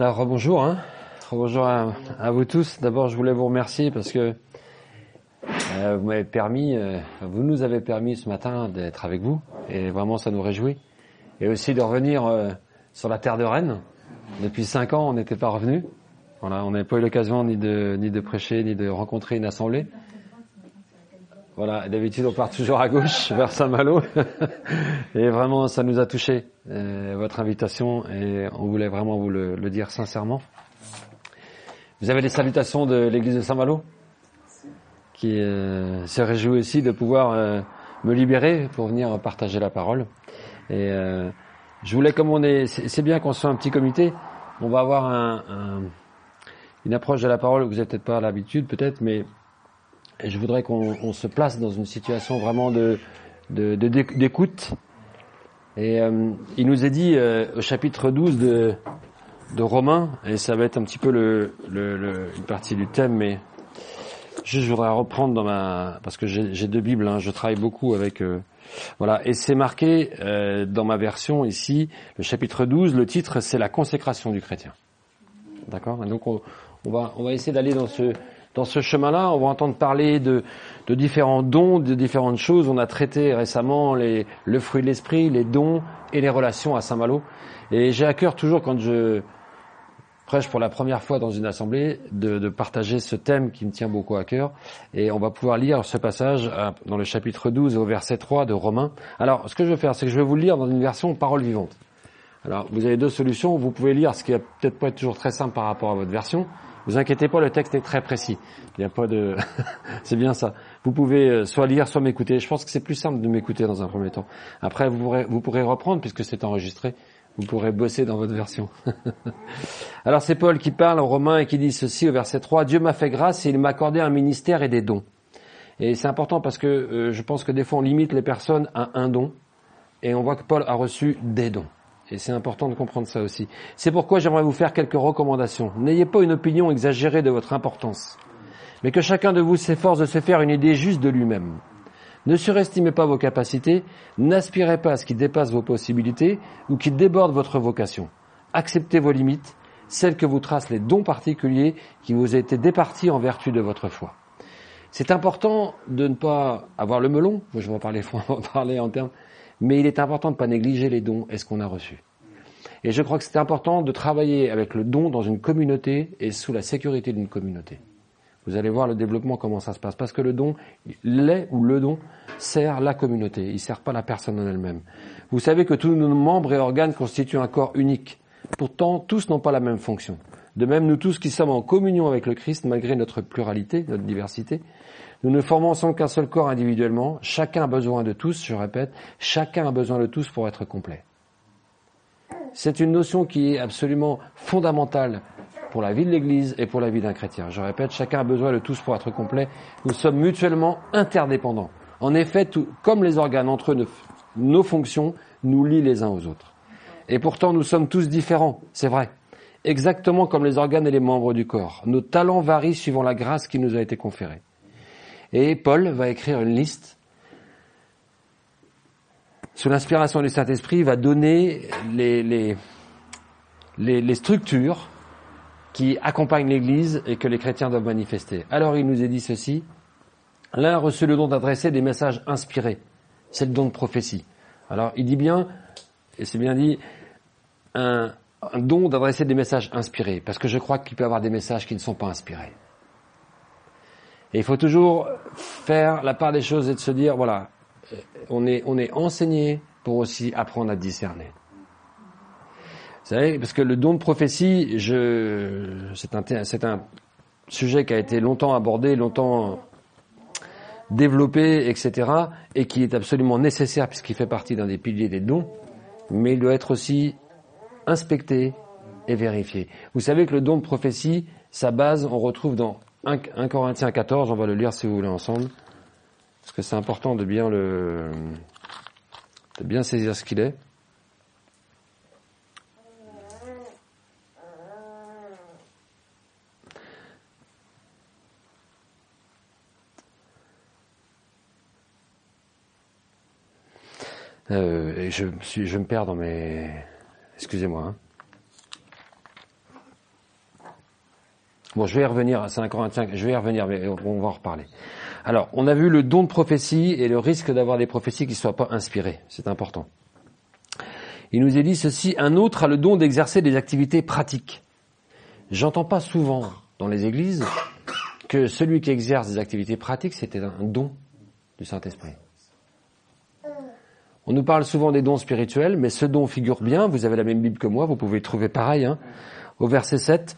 Alors bonjour, hein. à, vous tous. D'abord, je voulais vous remercier parce que euh, vous m'avez permis, euh, vous nous avez permis ce matin d'être avec vous et vraiment ça nous réjouit. Et aussi de revenir euh, sur la terre de Rennes. Depuis cinq ans, on n'était pas revenu. On n'avait pas eu l'occasion ni de prêcher ni de rencontrer une assemblée. Voilà, d'habitude on part toujours à gauche vers Saint-Malo et vraiment ça nous a touché euh, votre invitation et on voulait vraiment vous le, le dire sincèrement. Vous avez les salutations de l'église de Saint-Malo? Qui euh, se réjouit aussi de pouvoir euh, me libérer pour venir partager la parole. Et euh, je voulais, comme on est, c'est bien qu'on soit un petit comité, on va avoir un, un, une approche de la parole que vous n'avez peut-être pas l'habitude, peut-être, mais je voudrais qu'on se place dans une situation vraiment de d'écoute. Et euh, il nous est dit euh, au chapitre 12 de, de Romains, et ça va être un petit peu le, le, une partie du thème, mais juste je voudrais reprendre dans ma parce que j'ai deux bibles, hein, je travaille beaucoup avec euh, voilà, et c'est marqué euh, dans ma version ici, le chapitre 12, le titre c'est la consécration du chrétien. D'accord? Donc on, on, va on va essayer d'aller dans ce dans ce chemin-là, on va entendre parler de, différents dons, de différentes choses. On a traité récemment le fruit de l'esprit, les dons et les relations à Saint-Malo. Et j'ai à cœur toujours quand je prêche pour la première fois dans une assemblée de, partager ce thème qui me tient beaucoup à cœur. Et on va pouvoir lire ce passage dans le chapitre 12 au verset 3 de Romains. Alors, ce que je vais faire, c'est que je vais vous le lire dans une version parole vivante. Alors, vous avez deux solutions. Vous pouvez lire ce qui va peut-être pas toujours très simple par rapport à votre version. Vous inquiétez pas, le texte est très précis. Il n'y a pas de, c'est bien ça. Vous pouvez soit lire, soit m'écouter. Je pense que c'est plus simple de m'écouter dans un premier temps. Après, vous pourrez, vous pourrez reprendre puisque c'est enregistré. Vous pourrez bosser dans votre version. Alors c'est Paul qui parle en Romains et qui dit ceci au verset 3. Dieu m'a fait grâce et il m'a accordé un ministère et des dons. Et c'est important parce que euh, je pense que des fois on limite les personnes à un don et on voit que Paul a reçu des dons. Et c'est important de comprendre ça aussi. C'est pourquoi j'aimerais vous faire quelques recommandations. N'ayez pas une opinion exagérée de votre importance, mais que chacun de vous s'efforce de se faire une idée juste de lui-même. Ne surestimez pas vos capacités, n'aspirez pas à ce qui dépasse vos possibilités ou qui déborde votre vocation. Acceptez vos limites, celles que vous tracent les dons particuliers qui vous ont été départis en vertu de votre foi. C'est important de ne pas avoir le melon, je vais en parler, en parler en termes mais il est important de ne pas négliger les dons et ce qu'on a reçu. Et je crois que c'est important de travailler avec le don dans une communauté et sous la sécurité d'une communauté. Vous allez voir le développement, comment ça se passe. Parce que le don, l'est ou le don, sert la communauté. Il ne sert pas la personne en elle-même. Vous savez que tous nos membres et organes constituent un corps unique. Pourtant, tous n'ont pas la même fonction. De même, nous tous qui sommes en communion avec le Christ, malgré notre pluralité, notre diversité, nous ne formons qu'un seul corps individuellement. Chacun a besoin de tous, je répète, chacun a besoin de tous pour être complet. C'est une notion qui est absolument fondamentale pour la vie de l'Église et pour la vie d'un chrétien. Je répète, chacun a besoin de tous pour être complet. Nous sommes mutuellement interdépendants. En effet, comme les organes entre eux, nos fonctions nous lient les uns aux autres. Et pourtant, nous sommes tous différents, c'est vrai. Exactement comme les organes et les membres du corps. Nos talents varient suivant la grâce qui nous a été conférée. Et Paul va écrire une liste. Sous l'inspiration du Saint-Esprit, va donner les, les, les, structures qui accompagnent l'Église et que les chrétiens doivent manifester. Alors il nous est dit ceci. L'un a reçu le don d'adresser des messages inspirés. C'est le don de prophétie. Alors il dit bien, et c'est bien dit, un, un don d'adresser des messages inspirés, parce que je crois qu'il peut y avoir des messages qui ne sont pas inspirés. Et il faut toujours faire la part des choses et de se dire, voilà, on est, on est enseigné pour aussi apprendre à discerner. Vous savez, parce que le don de prophétie, je, c'est un, c'est un sujet qui a été longtemps abordé, longtemps développé, etc., et qui est absolument nécessaire puisqu'il fait partie d'un des piliers des dons, mais il doit être aussi inspecté et vérifié. Vous savez que le don de prophétie, sa base, on retrouve dans 1, Corinthiens 14, on va le lire si vous voulez ensemble, parce que c'est important de bien le, de bien saisir ce qu'il est. Euh, je me perds dans mes... Excusez-moi. Hein. Bon, je vais y revenir à 5 Corinthiens, je vais y revenir, mais on va en reparler. Alors, on a vu le don de prophétie et le risque d'avoir des prophéties qui ne soient pas inspirées. C'est important. Il nous est dit ceci, un autre a le don d'exercer des activités pratiques. J'entends pas souvent dans les églises que celui qui exerce des activités pratiques, c'était un don du Saint-Esprit. On nous parle souvent des dons spirituels, mais ce don figure bien, vous avez la même Bible que moi, vous pouvez trouver pareil, hein, au verset 7,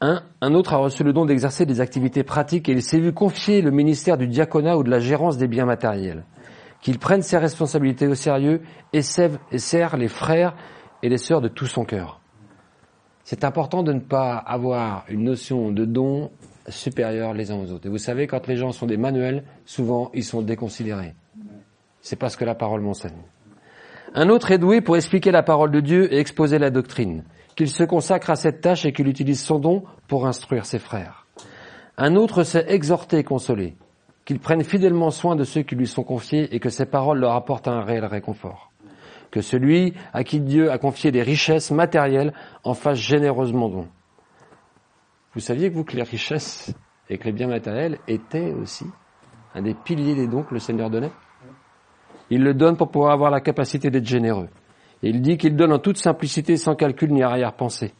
un, un autre a reçu le don d'exercer des activités pratiques et il s'est vu confier le ministère du diaconat ou de la gérance des biens matériels. Qu'il prenne ses responsabilités au sérieux et, et serre les frères et les sœurs de tout son cœur. C'est important de ne pas avoir une notion de don supérieur les uns aux autres. Et vous savez, quand les gens sont des manuels, souvent ils sont déconsidérés. C'est parce que la parole m'enseigne. Un autre est doué pour expliquer la parole de Dieu et exposer la doctrine, qu'il se consacre à cette tâche et qu'il utilise son don pour instruire ses frères. Un autre sait exhorter et consoler, qu'il prenne fidèlement soin de ceux qui lui sont confiés et que ses paroles leur apportent un réel réconfort. Que celui à qui Dieu a confié des richesses matérielles en fasse généreusement don. Vous saviez que vous que les richesses et que les biens matériels étaient aussi un des piliers des dons que le Seigneur donnait? Il le donne pour pouvoir avoir la capacité d'être généreux. Et il dit qu'il donne en toute simplicité, sans calcul ni arrière-pensée.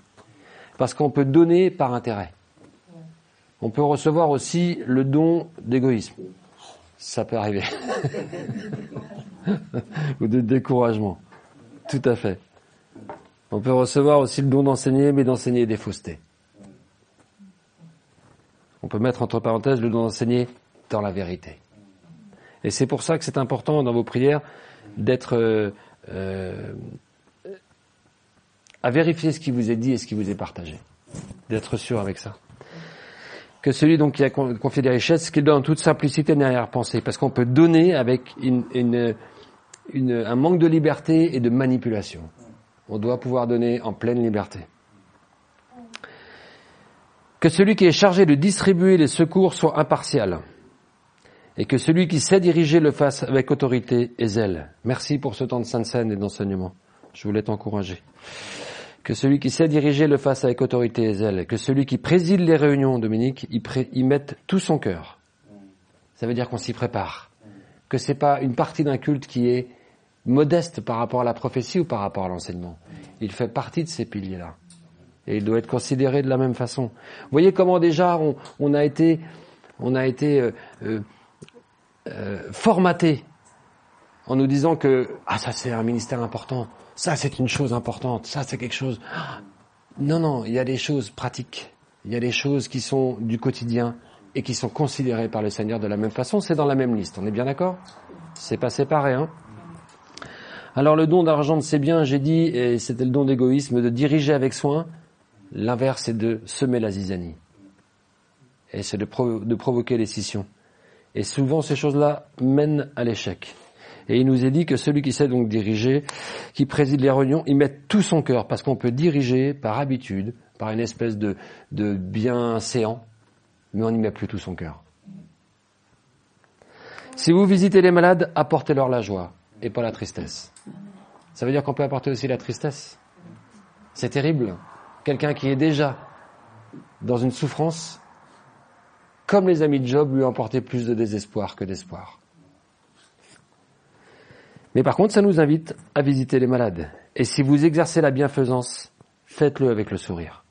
Parce qu'on peut donner par intérêt. On peut recevoir aussi le don d'égoïsme. Ça peut arriver. Ou de découragement. Tout à fait. On peut recevoir aussi le don d'enseigner, mais d'enseigner des faussetés. On peut mettre entre parenthèses le don d'enseigner dans la vérité. Et c'est pour ça que c'est important dans vos prières d'être euh, euh, à vérifier ce qui vous est dit et ce qui vous est partagé, d'être sûr avec ça. Que celui donc qui a confié des richesses, qu'il donne en toute simplicité derrière pensée, parce qu'on peut donner avec une, une, une, un manque de liberté et de manipulation. On doit pouvoir donner en pleine liberté. Que celui qui est chargé de distribuer les secours soit impartial et que celui qui sait diriger le fasse avec autorité et zèle. Merci pour ce temps de sainte scène et d'enseignement. Je voulais t'encourager. Que celui qui sait diriger le fasse avec autorité et zèle. Que celui qui préside les réunions, Dominique, y, mette tout son cœur. Ça veut dire qu'on s'y prépare. Que c'est pas une partie d'un culte qui est modeste par rapport à la prophétie ou par rapport à l'enseignement. Il fait partie de ces piliers-là. Et il doit être considéré de la même façon. Vous voyez comment déjà on, a été, on a été euh, euh, euh, en nous disant que ah ça c'est un ministère important, ça c'est une chose importante, ça c'est quelque chose. Non non, il y a des choses pratiques, il y a des choses qui sont du quotidien et qui sont considérées par le Seigneur de la même façon. C'est dans la même liste. On est bien d'accord? C'est pas séparé, hein? Alors le don d'argent c'est bien, j'ai dit, et c'était le don d'égoïsme, de diriger avec soin. L'inverse c'est de semer la zizanie. Et c'est de provoquer les scissions. Et souvent, ces choses-là mènent à l'échec. Et il nous est dit que celui qui sait donc diriger, qui préside les réunions, il met tout son cœur, parce qu'on peut diriger par habitude, par une espèce de, de séant, mais on n'y met plus tout son cœur. Si vous visitez les malades, apportez-leur la joie et pas la tristesse. Ça veut dire qu'on peut apporter aussi la tristesse? C'est terrible. Quelqu'un qui est déjà dans une souffrance, comme les amis de Job lui apporté plus de désespoir que d'espoir. Mais par contre, ça nous invite à visiter les malades. Et si vous exercez la bienfaisance, faites-le avec le sourire.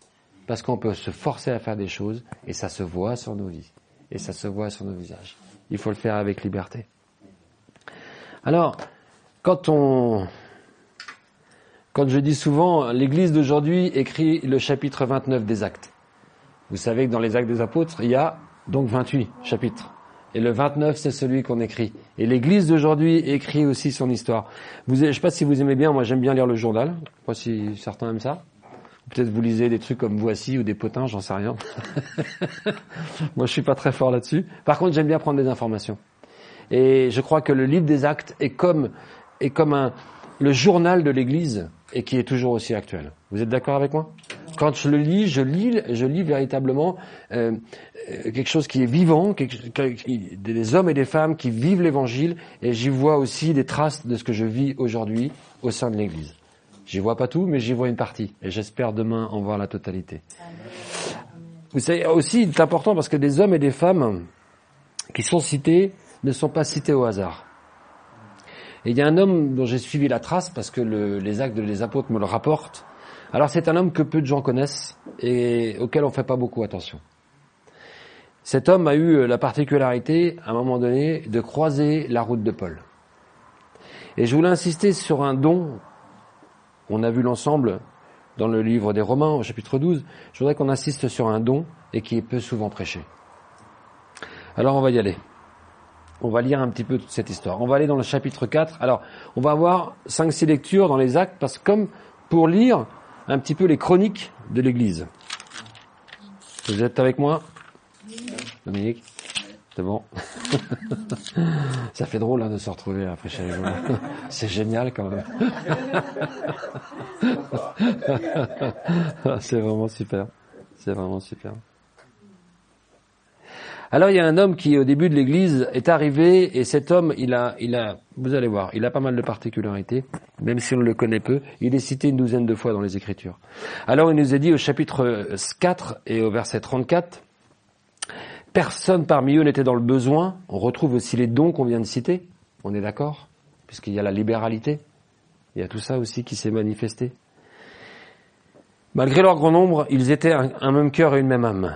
Parce qu'on peut se forcer à faire des choses et ça se voit sur nos vies. Et ça se voit sur nos visages. Il faut le faire avec liberté. Alors, quand on, quand je dis souvent, l'église d'aujourd'hui écrit le chapitre 29 des actes. Vous savez que dans les actes des apôtres, il y a donc 28 chapitres. Et le 29, c'est celui qu'on écrit. Et l'Église d'aujourd'hui écrit aussi son histoire. Je ne sais pas si vous aimez bien, moi j'aime bien lire le journal. Je sais pas si certains aiment ça. Peut-être vous lisez des trucs comme Voici ou des potins, j'en sais rien. moi je suis pas très fort là-dessus. Par contre, j'aime bien prendre des informations. Et je crois que le livre des actes est comme, est comme un, le journal de l'Église et qui est toujours aussi actuel. Vous êtes d'accord avec moi? Quand je le lis, je lis, je lis véritablement euh, euh, quelque chose qui est vivant, des hommes et des femmes qui vivent l'Évangile, et j'y vois aussi des traces de ce que je vis aujourd'hui au sein de l'Église. J'y vois pas tout, mais j'y vois une partie, et j'espère demain en voir la totalité. vous savez, aussi, il est important parce que des hommes et des femmes qui sont cités ne sont pas cités au hasard. Et il y a un homme dont j'ai suivi la trace parce que les actes des apôtres me le rapportent. Alors c'est un homme que peu de gens connaissent et auquel on fait pas beaucoup attention. Cet homme a eu la particularité, à un moment donné, de croiser la route de Paul. Et je voulais insister sur un don, on a vu l'ensemble dans le livre des Romains au chapitre 12, je voudrais qu'on insiste sur un don et qui est peu souvent prêché. Alors on va y aller on va lire un petit peu toute cette histoire. On va aller dans le chapitre 4. Alors, on va avoir 5-6 lectures dans les actes, parce que comme pour lire un petit peu les chroniques de l'Église. Vous êtes avec moi? Dominique? C'est bon? Ça fait drôle hein, de se retrouver après chez les C'est génial quand même. C'est vraiment super. C'est vraiment super. Alors il y a un homme qui au début de l'Église est arrivé et cet homme, il a, il a, vous allez voir, il a pas mal de particularités, même si on le connaît peu. Il est cité une douzaine de fois dans les Écritures. Alors il nous est dit au chapitre 4 et au verset 34, personne parmi eux n'était dans le besoin. On retrouve aussi les dons qu'on vient de citer. On est d'accord, puisqu'il y a la libéralité. Il y a tout ça aussi qui s'est manifesté. Malgré leur grand nombre, ils étaient un même cœur et une même âme.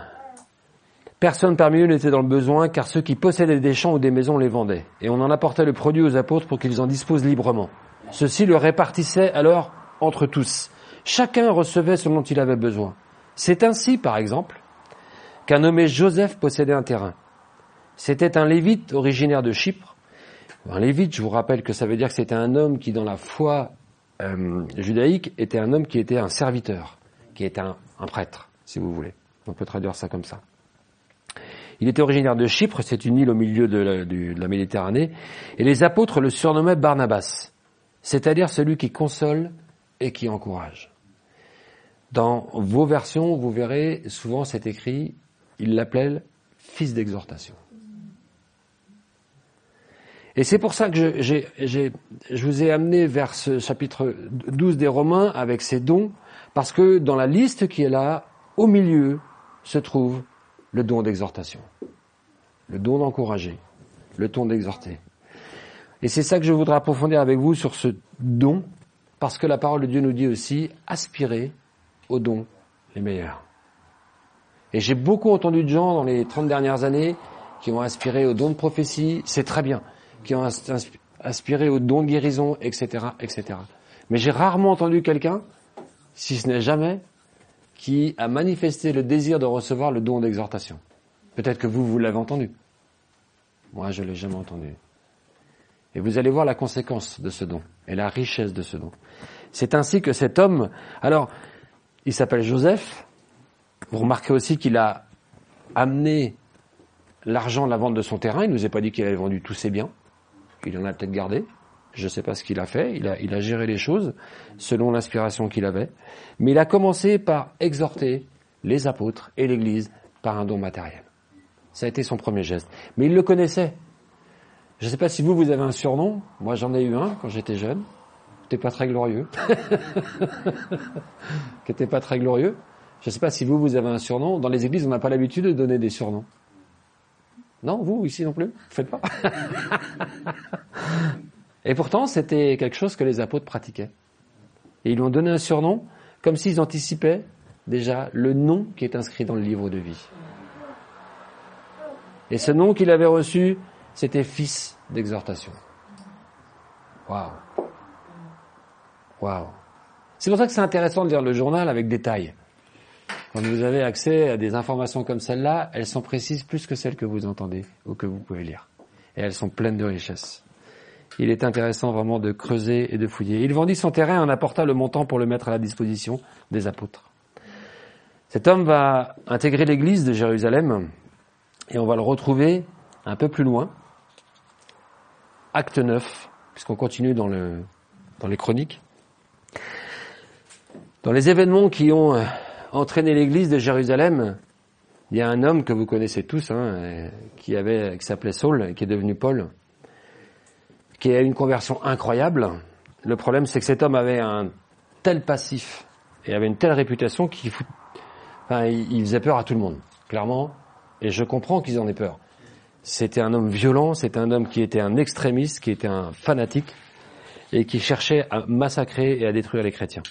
Personne parmi eux n'était dans le besoin, car ceux qui possédaient des champs ou des maisons les vendaient, et on en apportait le produit aux apôtres pour qu'ils en disposent librement. Ceux-ci le répartissaient alors entre tous. Chacun recevait ce dont il avait besoin. C'est ainsi, par exemple, qu'un nommé Joseph possédait un terrain. C'était un lévite originaire de Chypre. Un lévite, je vous rappelle que ça veut dire que c'était un homme qui, dans la foi euh, judaïque, était un homme qui était un serviteur, qui était un prêtre, si vous voulez. On peut traduire ça comme ça. Il était originaire de Chypre, c'est une île au milieu de la, Méditerranée, et les apôtres le surnommaient Barnabas, c'est-à-dire celui qui console et qui encourage. Dans vos versions, vous verrez, souvent c'est écrit, il l'appelle fils d'exhortation. Et c'est pour ça que je, je, vous ai amené vers ce chapitre 12 des Romains avec ces dons, parce que dans la liste qui est là, au milieu, se trouve le don d'exhortation, le don d'encourager, le don d'exhorter. Et c'est ça que je voudrais approfondir avec vous sur ce don, parce que la parole de Dieu nous dit aussi aspirer aux dons les meilleurs. Et j'ai beaucoup entendu de gens dans les 30 dernières années qui ont aspiré aux dons de prophétie, c'est très bien, qui ont aspiré aux dons de guérison, etc., etc. Mais j'ai rarement entendu quelqu'un, si ce n'est jamais, qui a manifesté le désir de recevoir le don d'exhortation. Peut-être que vous, vous l'avez entendu. Moi, je ne l'ai jamais entendu. Et vous allez voir la conséquence de ce don et la richesse de ce don. C'est ainsi que cet homme, alors, il s'appelle Joseph. Vous remarquez aussi qu'il a amené l'argent de la vente de son terrain. Il ne nous a pas dit qu'il avait vendu tous ses biens. Il en a peut-être gardé. Je ne sais pas ce qu'il a fait. Il a géré les choses selon l'inspiration qu'il avait. Mais il a commencé par exhorter les apôtres et l'Église par un don matériel. Ça a été son premier geste. Mais il le connaissait. Je ne sais pas si vous, vous avez un surnom. Moi, j'en ai eu un quand j'étais jeune. Qui pas très glorieux. qui n'était pas très glorieux. Je ne sais pas si vous, vous avez un surnom. Dans les églises, on n'a pas l'habitude de donner des surnoms. Non, vous, ici non plus Vous faites pas Et pourtant, c'était quelque chose que les apôtres pratiquaient. Et ils lui ont donné un surnom comme s'ils anticipaient déjà le nom qui est inscrit dans le livre de vie. Et ce nom qu'il avait reçu, c'était fils d'exhortation. Waouh. Waouh. C'est pour ça que c'est intéressant de lire le journal avec détail. Quand vous avez accès à des informations comme celle-là, elles sont précises plus que celles que vous entendez ou que vous pouvez lire. Et elles sont pleines de richesses il est intéressant vraiment de creuser et de fouiller. Il vendit son terrain et en apporta le montant pour le mettre à la disposition des apôtres. Cet homme va intégrer l'église de Jérusalem et on va le retrouver un peu plus loin, acte 9, puisqu'on continue dans, le, dans les chroniques. Dans les événements qui ont euh, entraîné l'église de Jérusalem, il y a un homme que vous connaissez tous, hein, qui avait, qui s'appelait Saul et qui est devenu Paul qui a une conversion incroyable. Le problème, c'est que cet homme avait un tel passif et avait une telle réputation qu'il Enfin, il, faisait peur à tout le monde, clairement. Et je comprends qu'ils en aient peur. C'était un homme violent, c'était un homme qui était un extrémiste, qui était un fanatique et qui cherchait à massacrer et à détruire les chrétiens.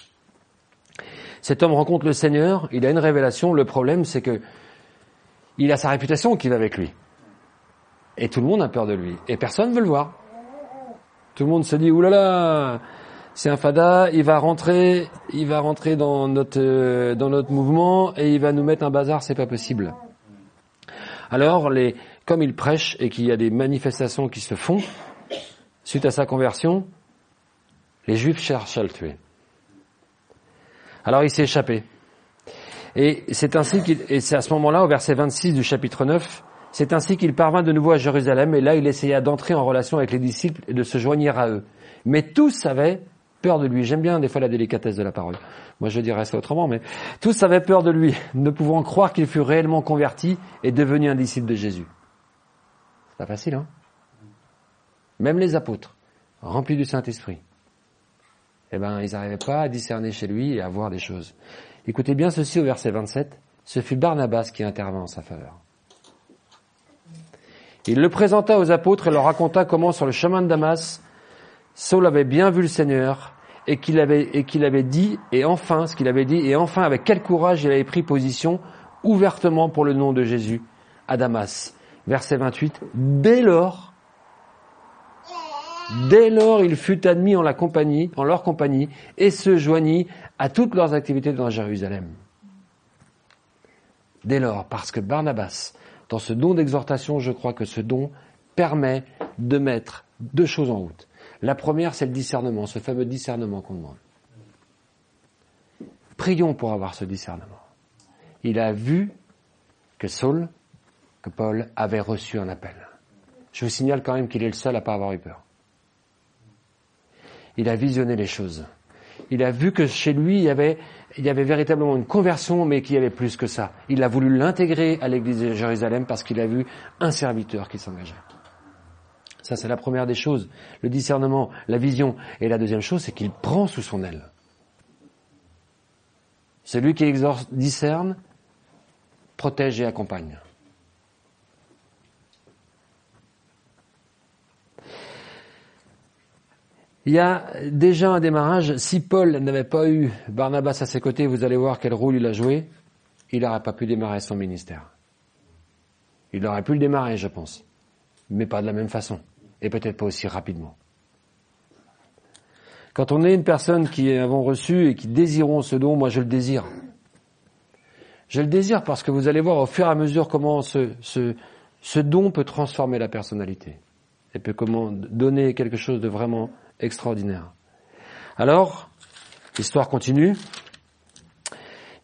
Cet homme rencontre le Seigneur, il a une révélation. Le problème, c'est que il a sa réputation qui va avec lui. Et tout le monde a peur de lui. Et personne ne veut le voir. Tout le monde se dit, oulala, c'est un fada, il va rentrer, il va rentrer dans notre, euh, dans notre mouvement et il va nous mettre un bazar, c'est pas possible. Alors, comme il prêche et qu'il y a des manifestations qui se font, suite à sa conversion, les juifs cherchent à le tuer. Alors il s'est échappé. Et c'est ainsi qu'il, et c'est à ce moment-là, au verset 26 du chapitre 9, c'est ainsi qu'il parvint de nouveau à Jérusalem, et là il essaya d'entrer en relation avec les disciples et de se joindre à eux. Mais tous avaient peur de lui. J'aime bien des fois la délicatesse de la parole. Moi je dirais ça autrement, mais tous avaient peur de lui, ne pouvant croire qu'il fut réellement converti et devenu un disciple de Jésus. C'est pas facile, hein? Même les apôtres, remplis du Saint-Esprit, eh ben, ils n'arrivaient pas à discerner chez lui et à voir des choses. Écoutez bien ceci au verset 27. Ce fut Barnabas qui intervint en sa faveur. Il le présenta aux apôtres et leur raconta comment sur le chemin de Damas, Saul avait bien vu le Seigneur et qu'il avait, et qu'il avait dit, et enfin, ce qu'il avait dit, et enfin avec quel courage il avait pris position ouvertement pour le nom de Jésus à Damas. Verset 28. Dès lors, dès lors il fut admis en la compagnie, en leur compagnie, et se joignit à toutes leurs activités dans Jérusalem. Dès lors, parce que Barnabas dans ce don d'exhortation, je crois que ce don permet de mettre deux choses en route. La première, c'est le discernement, ce fameux discernement qu'on demande. Prions pour avoir ce discernement. Il a vu que Saul, que Paul avait reçu un appel. Je vous signale quand même qu'il est le seul à pas avoir eu peur. Il a visionné les choses. Il a vu que chez lui, il y avait il y avait véritablement une conversion, mais qu'il y avait plus que ça. Il a voulu l'intégrer à l'église de Jérusalem parce qu'il a vu un serviteur qui s'engageait. Ça, c'est la première des choses. Le discernement, la vision. Et la deuxième chose, c'est qu'il prend sous son aile. Celui qui exorce, discerne, protège et accompagne. Il y a déjà un démarrage. Si Paul n'avait pas eu Barnabas à ses côtés, vous allez voir quel rôle il a joué. Il n'aurait pas pu démarrer son ministère. Il aurait pu le démarrer, je pense. Mais pas de la même façon. Et peut-être pas aussi rapidement. Quand on est une personne qui avons reçu et qui désirons ce don, moi je le désire. Je le désire parce que vous allez voir au fur et à mesure comment ce, ce, ce don peut transformer la personnalité. Et peut comment donner quelque chose de vraiment extraordinaire. Alors, l'histoire continue.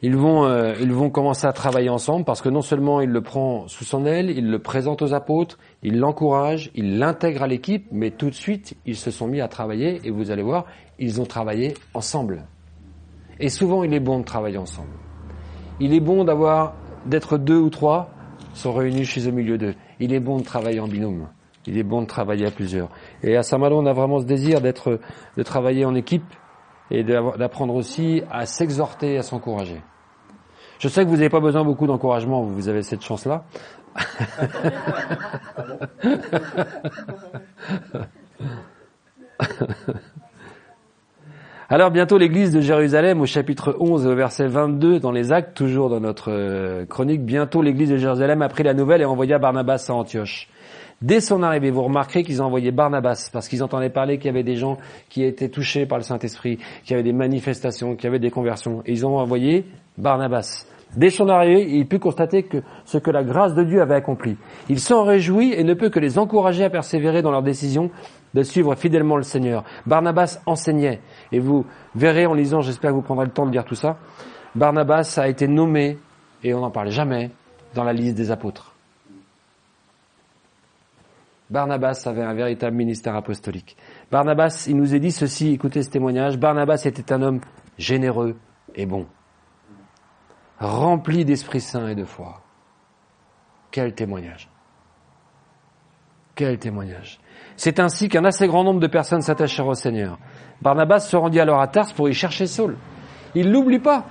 Ils vont, euh, ils vont commencer à travailler ensemble parce que non seulement il le prend sous son aile, il le présente aux apôtres, il l'encourage, il l'intègre à l'équipe, mais tout de suite ils se sont mis à travailler et vous allez voir, ils ont travaillé ensemble. Et souvent il est bon de travailler ensemble. Il est bon d'avoir d'être deux ou trois sont réunis chez au milieu d'eux. Il est bon de travailler en binôme. Il est bon de travailler à plusieurs. Et à Saint-Malo, on a vraiment ce désir d'être, de travailler en équipe et d'apprendre aussi à s'exhorter, à s'encourager. Je sais que vous n'avez pas besoin beaucoup d'encouragement, vous avez cette chance-là. Alors bientôt l'église de Jérusalem au chapitre 11 au verset 22 dans les actes, toujours dans notre euh, chronique, bientôt l'église de Jérusalem a pris la nouvelle et envoya Barnabas à Antioche. Dès son arrivée, vous remarquerez qu'ils ont envoyé Barnabas parce qu'ils entendaient parler qu'il y avait des gens qui étaient touchés par le Saint-Esprit, qu'il y avait des manifestations, qu'il y avait des conversions. Et ils ont envoyé Barnabas. Dès son arrivée, il put constater que ce que la grâce de Dieu avait accompli. Il s'en réjouit et ne peut que les encourager à persévérer dans leur décision de suivre fidèlement le Seigneur. Barnabas enseignait. Et vous verrez en lisant, j'espère que vous prendrez le temps de lire tout ça, Barnabas a été nommé, et on n'en parle jamais, dans la liste des apôtres. Barnabas avait un véritable ministère apostolique. Barnabas, il nous est dit ceci, écoutez ce témoignage, Barnabas était un homme généreux et bon, rempli d'Esprit Saint et de foi. Quel témoignage. Quel témoignage. C'est ainsi qu'un assez grand nombre de personnes s'attachèrent au Seigneur. Barnabas se rendit alors à Tars pour y chercher Saul. Il l'oublie pas.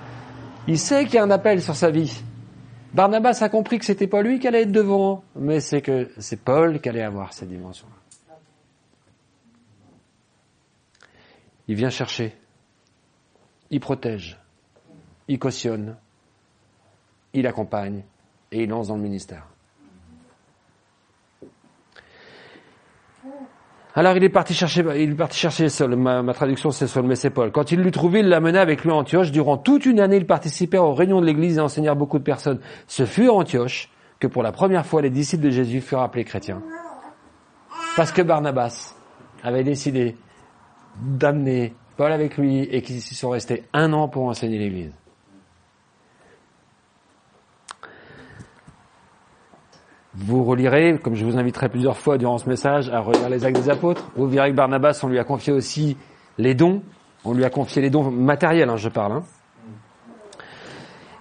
Il sait qu'il y a un appel sur sa vie. Barnabas a compris que c'était pas lui qui allait être devant, mais c'est que c'est Paul qui allait avoir cette dimension. Il vient chercher, il protège, il cautionne, il accompagne et il lance dans le ministère. Alors il est parti chercher, il est parti chercher seul. Ma, traduction c'est seul, mais c'est Paul. Quand il l'eut trouvé, il l'a mené avec lui à Antioche. Durant toute une année, il participait aux réunions de l'église et enseignait beaucoup de personnes. Ce fut à Antioche que pour la première fois les disciples de Jésus furent appelés chrétiens. Parce que Barnabas avait décidé d'amener Paul avec lui et qu'ils y sont restés un an pour enseigner l'église. Vous relirez, comme je vous inviterai plusieurs fois durant ce message, à relire les actes des apôtres. Vous verrez que Barnabas, on lui a confié aussi les dons. On lui a confié les dons matériels, hein, je parle. Hein.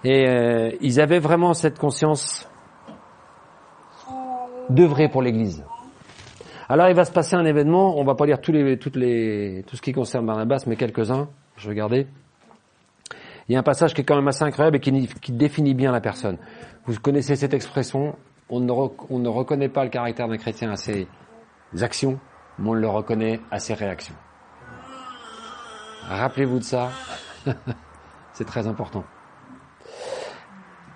Et euh, ils avaient vraiment cette conscience d'œuvrer pour l'Église. Alors il va se passer un événement, on va pas lire tous les, tout ce qui concerne Barnabas, mais quelques-uns, je regarder. Il y a un passage qui est quand même assez incroyable et qui définit bien la personne. Vous connaissez cette expression, on ne, reconnaît pas le caractère d'un chrétien à ses actions, mais on le reconnaît à ses réactions. Rappelez-vous de ça, c'est très important.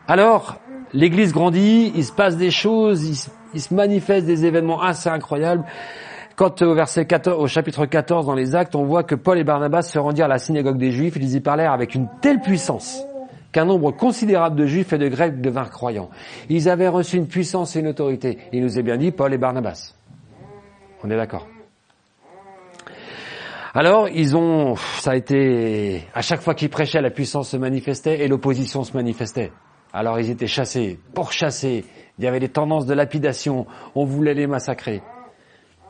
Alors, l'Église grandit, il se passe des choses, il se, manifeste des événements assez incroyables. Quand au verset 14, au chapitre 14 dans les Actes, on voit que Paul et Barnabas se rendirent à la synagogue des Juifs, ils y parlèrent avec une telle puissance qu'un nombre considérable de juifs et de grecs devinrent croyants. Ils avaient reçu une puissance et une autorité. Il nous est bien dit Paul et Barnabas. On est d'accord. Alors, ils ont, ça a été, à chaque fois qu'ils prêchaient, la puissance se manifestait et l'opposition se manifestait. Alors, ils étaient chassés, pourchassés. Il y avait des tendances de lapidation. On voulait les massacrer.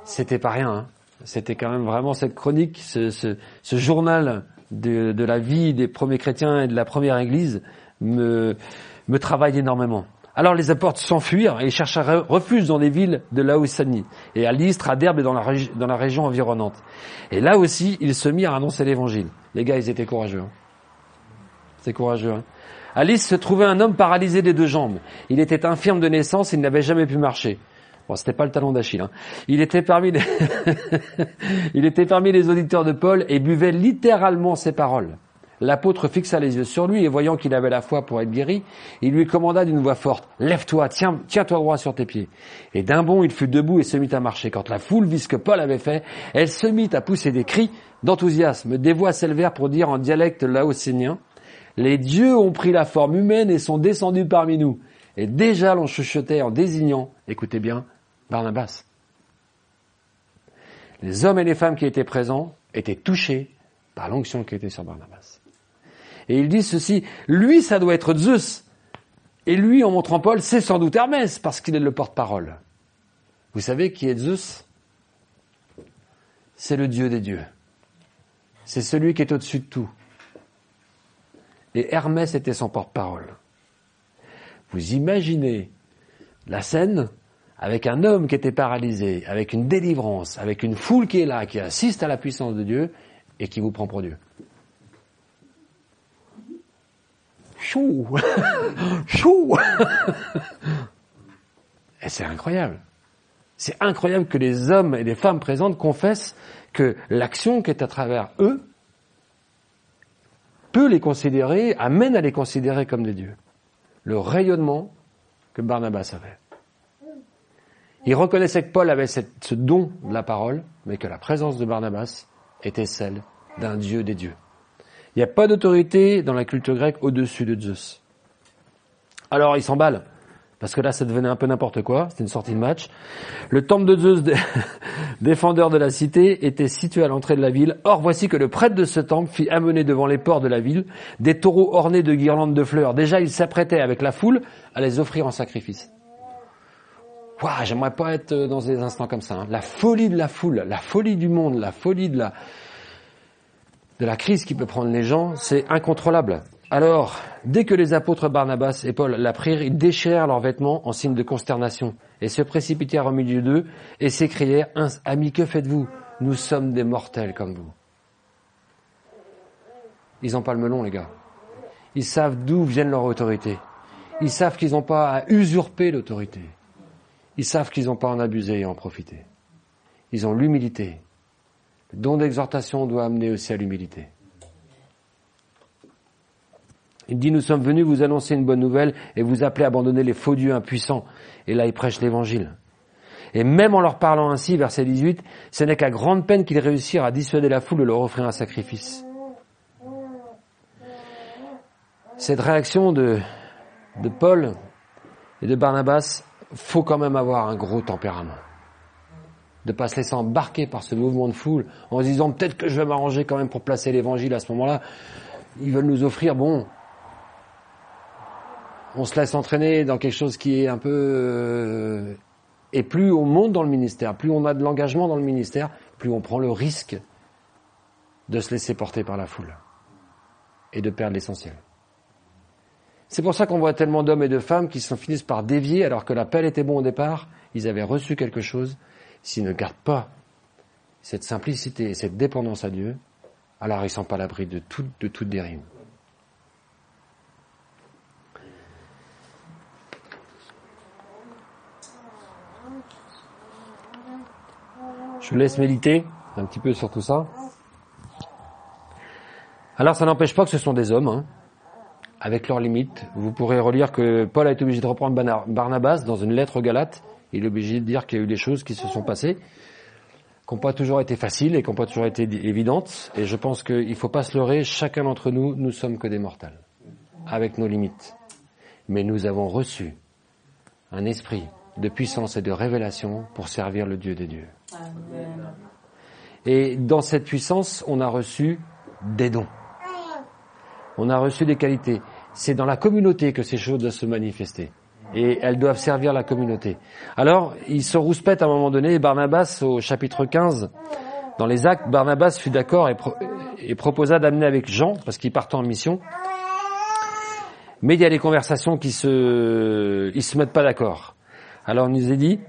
C'était pas rien. Hein. C'était quand même vraiment cette chronique, ce, journal de, la vie des premiers chrétiens et de la première église me, me travaille énormément. Alors les apôtres s'enfuirent et cherchent refuge dans les villes de Laosanie et à Lystre, à Derbe et dans la, dans la région environnante. Et là aussi, ils se mirent à annoncer l'évangile. Les gars, ils étaient courageux. Hein. C'est courageux. Hein. À Lystre se trouvait un homme paralysé des deux jambes. Il était infirme de naissance et il n'avait jamais pu marcher. Bon, c'était pas le talon d'Achille. Hein. Il était parmi les il était parmi les auditeurs de Paul et buvait littéralement ses paroles. L'apôtre fixa les yeux sur lui et voyant qu'il avait la foi pour être guéri, il lui commanda d'une voix forte Lève-toi, tiens, tiens-toi droit sur tes pieds. Et d'un bond, il fut debout et se mit à marcher. Quand la foule vit ce que Paul avait fait, elle se mit à pousser des cris d'enthousiasme. Des voix s'élevèrent pour dire en dialecte laosénien Les dieux ont pris la forme humaine et sont descendus parmi nous. Et déjà l'on chuchotait en désignant, écoutez bien, Barnabas. Les hommes et les femmes qui étaient présents étaient touchés par l'onction qui était sur Barnabas. Et ils disent ceci, lui ça doit être Zeus. Et lui, en montrant Paul, c'est sans doute Hermès, parce qu'il est le porte-parole. Vous savez qui est Zeus? C'est le Dieu des dieux. C'est celui qui est au-dessus de tout. Et Hermès était son porte-parole. Vous imaginez la scène avec un homme qui était paralysé, avec une délivrance, avec une foule qui est là, qui assiste à la puissance de Dieu et qui vous prend pour Dieu. Chou Chou Et c'est incroyable. C'est incroyable que les hommes et les femmes présentes confessent que l'action qui est à travers eux peut les considérer, amène à les considérer comme des dieux le rayonnement que Barnabas avait. Il reconnaissait que Paul avait ce don de la parole, mais que la présence de Barnabas était celle d'un Dieu des dieux. Il n'y a pas d'autorité dans la culture grecque au-dessus de Zeus. Alors il s'emballe parce que là ça devenait un peu n'importe quoi, c'était une sortie de match. Le temple de Zeus, défendeur de la cité, était situé à l'entrée de la ville. Or voici que le prêtre de ce temple fit amener devant les ports de la ville des taureaux ornés de guirlandes de fleurs. Déjà il s'apprêtait avec la foule à les offrir en sacrifice. Waouh, j'aimerais pas être dans des instants comme ça. Hein. La folie de la foule, la folie du monde, la folie de la de la crise qui peut prendre les gens, c'est incontrôlable. Alors, dès que les apôtres Barnabas et Paul l'apprirent, ils déchirèrent leurs vêtements en signe de consternation et se précipitèrent au milieu d'eux et s'écrièrent Amis, que faites-vous? Nous sommes des mortels comme vous. Ils en pas le melon, les gars. Ils savent d'où viennent leur autorité. Ils savent qu'ils n'ont pas à usurper l'autorité. Ils savent qu'ils n'ont pas en abuser et en profiter. Ils ont l'humilité. Le don d'exhortation doit amener aussi à l'humilité. Il dit, nous sommes venus vous annoncer une bonne nouvelle et vous appeler à abandonner les faux dieux impuissants. Et là, il prêche l'évangile. Et même en leur parlant ainsi, verset 18, ce n'est qu'à grande peine qu'ils réussirent à dissuader la foule de leur offrir un sacrifice. Cette réaction de, de Paul et de Barnabas, faut quand même avoir un gros tempérament. De pas se laisser embarquer par ce mouvement de foule en se disant peut-être que je vais m'arranger quand même pour placer l'évangile à ce moment-là. Ils veulent nous offrir, bon, on se laisse entraîner dans quelque chose qui est un peu... Euh, et plus on monte dans le ministère, plus on a de l'engagement dans le ministère, plus on prend le risque de se laisser porter par la foule et de perdre l'essentiel. C'est pour ça qu'on voit tellement d'hommes et de femmes qui s'en finissent par dévier alors que l'appel était bon au départ, ils avaient reçu quelque chose. S'ils ne gardent pas cette simplicité et cette dépendance à Dieu, alors ils ne sont pas à l'abri de, tout, de toute dérive. Je vous laisse méditer un petit peu sur tout ça. Alors ça n'empêche pas que ce sont des hommes, hein, avec leurs limites. Vous pourrez relire que Paul a été obligé de reprendre Barnabas dans une lettre aux Galates. Il est obligé de dire qu'il y a eu des choses qui se sont passées, qui n'ont pas toujours été faciles et qui n'ont pas toujours été évidentes. Et je pense qu'il ne faut pas se leurrer, chacun d'entre nous, nous sommes que des mortels, avec nos limites. Mais nous avons reçu un esprit de puissance et de révélation pour servir le Dieu des dieux. Et dans cette puissance, on a reçu des dons. On a reçu des qualités. C'est dans la communauté que ces choses doivent se manifester. Et elles doivent servir la communauté. Alors, ils se rouspètent à un moment donné, Barnabas, au chapitre 15, dans les actes, Barnabas fut d'accord et, proposa d'amener avec Jean, parce qu'il partent en mission. Mais il y a des conversations qui se, ils se mettent pas d'accord. Alors, on nous a dit,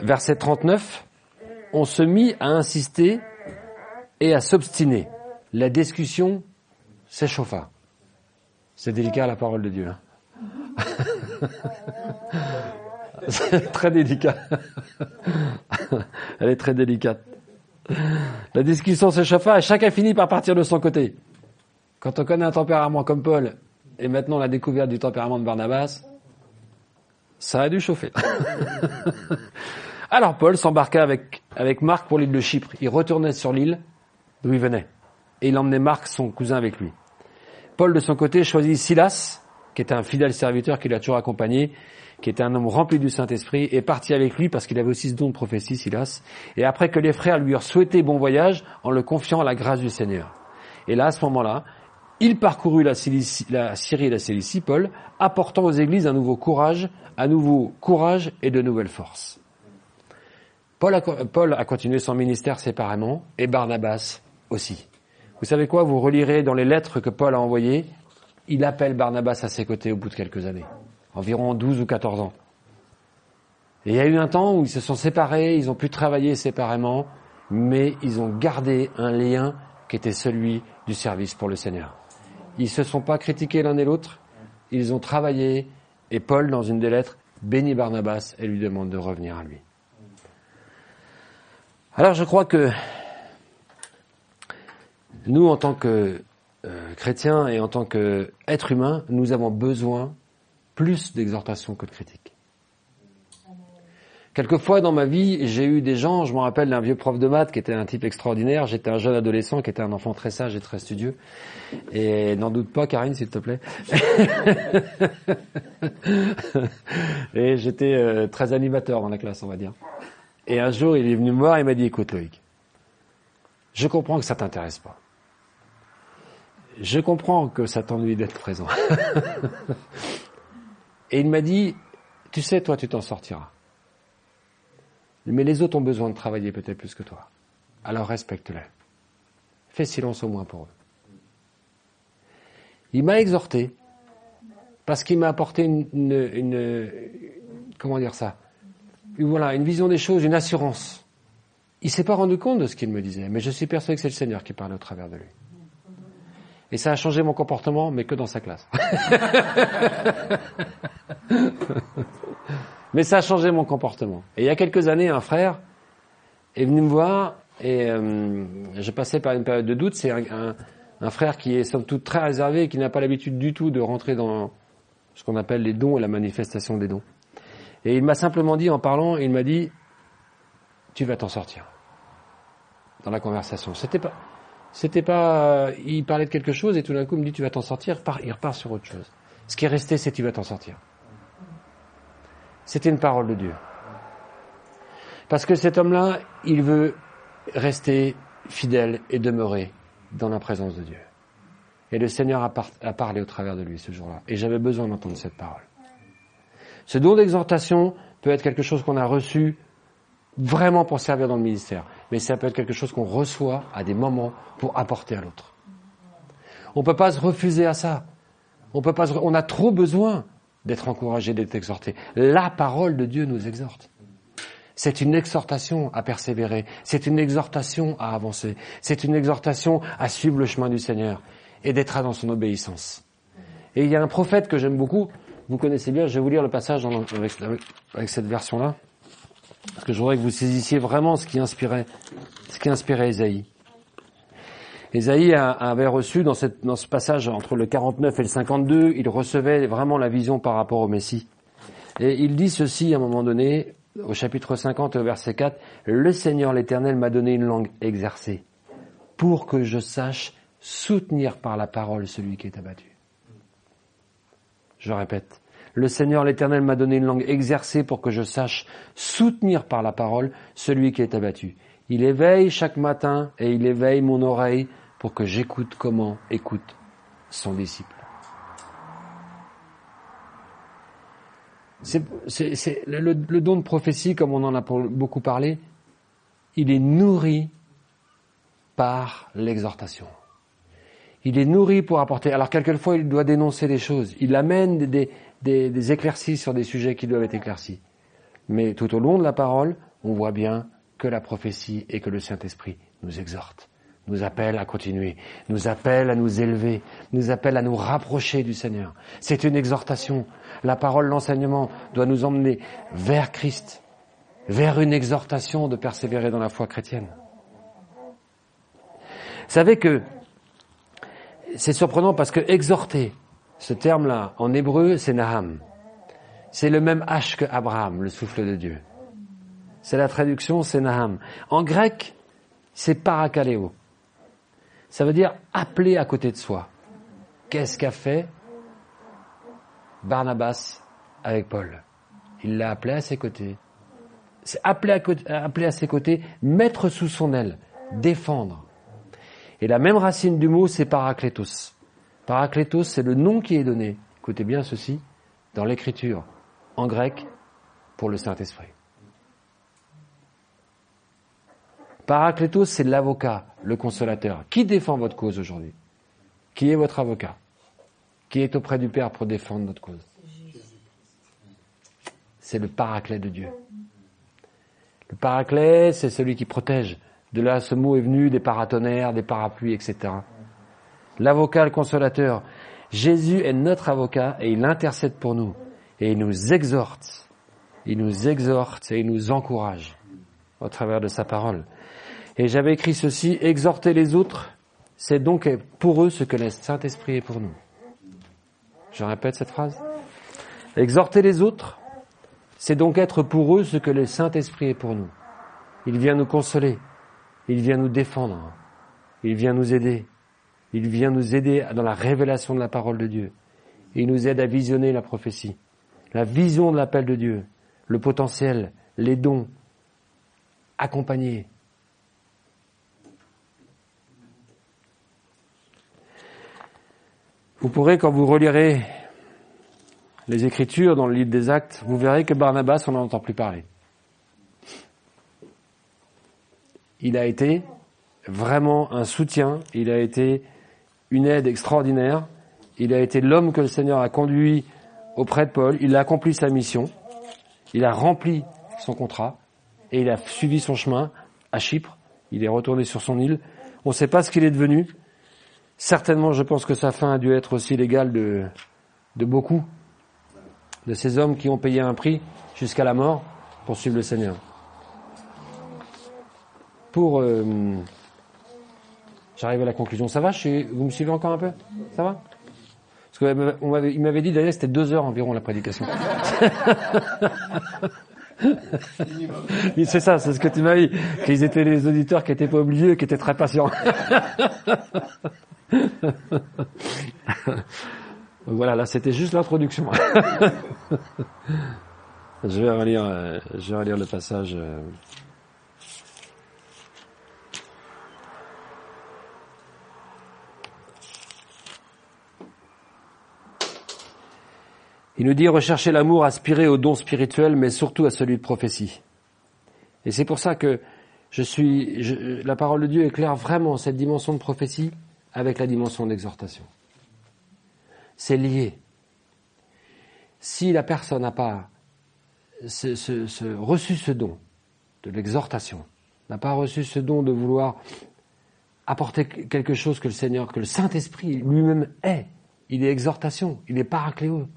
verset 39, on se mit à insister et à s'obstiner. La discussion s'échauffa. C'est délicat la parole de Dieu. Hein. C'est très délicat. Elle est très délicate. La discussion s'échauffa et chacun finit par partir de son côté. Quand on connaît un tempérament comme Paul et maintenant la découverte du tempérament de Barnabas, ça a dû chauffer. Alors Paul s'embarqua avec, avec Marc pour l'île de Chypre. Il retournait sur l'île d'où il venait. Et il emmenait Marc, son cousin, avec lui. Paul, de son côté, choisit Silas, qui était un fidèle serviteur qui l'a toujours accompagné, qui était un homme rempli du Saint-Esprit, et parti avec lui parce qu'il avait aussi ce don de prophétie, Silas. Et après que les frères lui eurent souhaité bon voyage, en le confiant à la grâce du Seigneur. Et là, à ce moment-là, il parcourut la, Syrie et la Cilicie, Paul, apportant aux églises un nouveau courage, un nouveau courage et de nouvelles forces. Paul a, continué son ministère séparément et Barnabas aussi. Vous savez quoi? Vous relirez dans les lettres que Paul a envoyées, il appelle Barnabas à ses côtés au bout de quelques années, environ 12 ou 14 ans. Et il y a eu un temps où ils se sont séparés, ils ont pu travailler séparément, mais ils ont gardé un lien qui était celui du service pour le Seigneur. Ils se sont pas critiqués l'un et l'autre, ils ont travaillé, et Paul, dans une des lettres, bénit Barnabas et lui demande de revenir à lui. Alors je crois que nous, en tant que euh, chrétiens et en tant qu'êtres humains, nous avons besoin plus d'exhortation que de critique. Quelquefois dans ma vie, j'ai eu des gens, je me rappelle d'un vieux prof de maths qui était un type extraordinaire, j'étais un jeune adolescent qui était un enfant très sage et très studieux. Et n'en doute pas, Karine, s'il te plaît. et j'étais euh, très animateur dans la classe, on va dire. Et un jour, il est venu me voir et m'a dit, écoute Loïc, je comprends que ça t'intéresse pas. Je comprends que ça t'ennuie d'être présent. et il m'a dit, tu sais, toi, tu t'en sortiras. Mais les autres ont besoin de travailler peut-être plus que toi. Alors respecte-les. Fais silence au moins pour eux. Il m'a exhorté parce qu'il m'a apporté une, comment dire ça? Voilà, une vision des choses, une assurance. Il s'est pas rendu compte de ce qu'il me disait, mais je suis persuadé que c'est le Seigneur qui parle au travers de lui. Et ça a changé mon comportement, mais que dans sa classe. mais ça a changé mon comportement. Et il y a quelques années, un frère est venu me voir et euh, je passais par une période de doute. C'est un, un, frère qui est somme toute très réservé et qui n'a pas l'habitude du tout de rentrer dans ce qu'on appelle les dons et la manifestation des dons. Et il m'a simplement dit, en parlant, il m'a dit, tu vas t'en sortir. Dans la conversation. C'était pas, c'était pas, il parlait de quelque chose et tout d'un coup me dit, tu vas t'en sortir, il repart sur autre chose. Ce qui est resté, c'est tu vas t'en sortir. C'était une parole de Dieu. Parce que cet homme-là, il veut rester fidèle et demeurer dans la présence de Dieu. Et le Seigneur a, parlé au travers de lui ce jour-là. Et j'avais besoin d'entendre cette parole. Ce don d'exhortation peut être quelque chose qu'on a reçu vraiment pour servir dans le ministère, mais ça peut être quelque chose qu'on reçoit à des moments pour apporter à l'autre. On ne peut pas se refuser à ça. On peut pas. on a trop besoin d'être encouragé, d'être exhorté. La parole de Dieu nous exhorte. C'est une exhortation à persévérer. C'est une exhortation à avancer. C'est une exhortation à suivre le chemin du Seigneur et d'être dans son obéissance. Et il y a un prophète que j'aime beaucoup, vous connaissez bien, je vais vous lire le passage avec, cette version-là, parce que je voudrais que vous saisissiez vraiment ce qui inspirait, ce qui inspirait Esaïe. Esaïe avait reçu dans, ce passage entre le 49 et le 52, il recevait vraiment la vision par rapport au Messie. Et il dit ceci à un moment donné, au chapitre 50 au verset 4, Le Seigneur l'Éternel m'a donné une langue exercée, pour que je sache soutenir par la parole celui qui est abattu. Je répète, le Seigneur l'Éternel m'a donné une langue exercée pour que je sache soutenir par la parole celui qui est abattu. Il éveille chaque matin et il éveille mon oreille pour que j'écoute comment écoute son disciple. C'est, le, le, don de prophétie, comme on en a beaucoup parlé, il est nourri par l'exhortation. Il est nourri pour apporter. Alors quelquefois, il doit dénoncer des choses. Il amène des, des, des éclaircies sur des sujets qui doivent être éclaircis. Mais tout au long de la parole, on voit bien que la prophétie et que le Saint-Esprit nous exhortent, nous appelle à continuer, nous appelle à nous élever, nous appelle à nous rapprocher du Seigneur. C'est une exhortation. La parole, l'enseignement doit nous emmener vers Christ, vers une exhortation de persévérer dans la foi chrétienne. Vous savez que c'est surprenant parce que exhorter, ce terme-là, en hébreu, c'est Naham. C'est le même H que Abraham, le souffle de Dieu. C'est la traduction, c'est Naham. En grec, c'est parakaleo. Ça veut dire appeler à côté de soi. Qu'est-ce qu'a fait Barnabas avec Paul? Il l'a appelé à ses côtés. C'est appeler à, à ses côtés, mettre sous son aile, défendre. Et la même racine du mot, c'est parakletos. Parakletos, c'est le nom qui est donné, écoutez bien ceci, dans l'écriture, en grec, pour le Saint-Esprit. Parakletos, c'est l'avocat, le consolateur. Qui défend votre cause aujourd'hui? Qui est votre avocat? Qui est auprès du Père pour défendre notre cause? C'est le paraclet de Dieu. Le paraclet, c'est celui qui protège, de là, ce mot est venu des paratonnerres, des parapluies, etc. L'avocat, le consolateur. Jésus est notre avocat et il intercède pour nous. Et il nous exhorte. Il nous exhorte et il nous encourage au travers de sa parole. Et j'avais écrit ceci, exhorter les autres, c'est donc pour eux ce que le Saint-Esprit est pour nous. Je répète cette phrase. Exhorter les autres, c'est donc être pour eux ce que le Saint-Esprit est pour nous. Il vient nous consoler, il vient nous défendre. Il vient nous aider. Il vient nous aider dans la révélation de la parole de Dieu. Il nous aide à visionner la prophétie, la vision de l'appel de Dieu, le potentiel, les dons, accompagner. Vous pourrez, quand vous relirez les Écritures dans le livre des Actes, vous verrez que Barnabas, on n'en entend plus parler. il a été vraiment un soutien, il a été une aide extraordinaire, il a été l'homme que le Seigneur a conduit auprès de Paul, il a accompli sa mission, il a rempli son contrat et il a suivi son chemin à Chypre, il est retourné sur son île, on ne sait pas ce qu'il est devenu, Certainement, je pense que sa fin a dû être aussi l'égale de, beaucoup de ces hommes qui ont payé un prix jusqu'à la mort pour suivre le Seigneur. Pour... Euh, J'arrive à la conclusion. Ça va Vous me suivez encore un peu? Ça va? Parce qu'il m'avait dit d'ailleurs que c'était deux heures environ la prédication. c'est ça, c'est ce que tu m'as dit. Qu'ils étaient les auditeurs qui étaient pas obligés, qui étaient très patients. voilà, là c'était juste l'introduction. je vais relire, euh, je vais relire le passage. Il nous dit rechercher l'amour, aspirer au don spirituel, mais surtout à celui de prophétie. Et c'est pour ça que je suis, la parole de Dieu éclaire vraiment cette dimension de prophétie avec la dimension d'exhortation. C'est lié. Si la personne n'a pas reçu ce don de l'exhortation, n'a pas reçu ce don de vouloir apporter quelque chose que le Seigneur, que le Saint-Esprit lui-même est, il est exhortation, il est paracléo,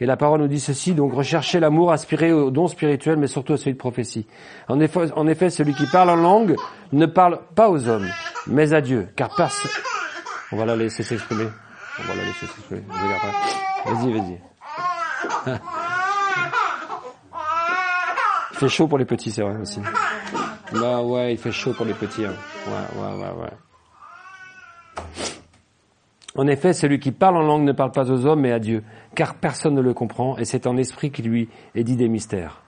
et la parole nous dit ceci, donc recherchez l'amour, aspirez au don spirituel, mais surtout à celui de prophétie. En effet, en effet, celui qui parle en langue ne parle pas aux hommes, mais à Dieu, car personne... On va la laisser s'exprimer. On va la laisser s'exprimer. Vas-y, vas-y. Il fait chaud pour les petits, c'est vrai aussi. Bah ouais, il fait chaud pour les petits. Hein. Ouais, ouais, ouais, ouais. En effet, celui qui parle en langue ne parle pas aux hommes, mais à Dieu, car personne ne le comprend, et c'est en esprit qui lui est dit des mystères.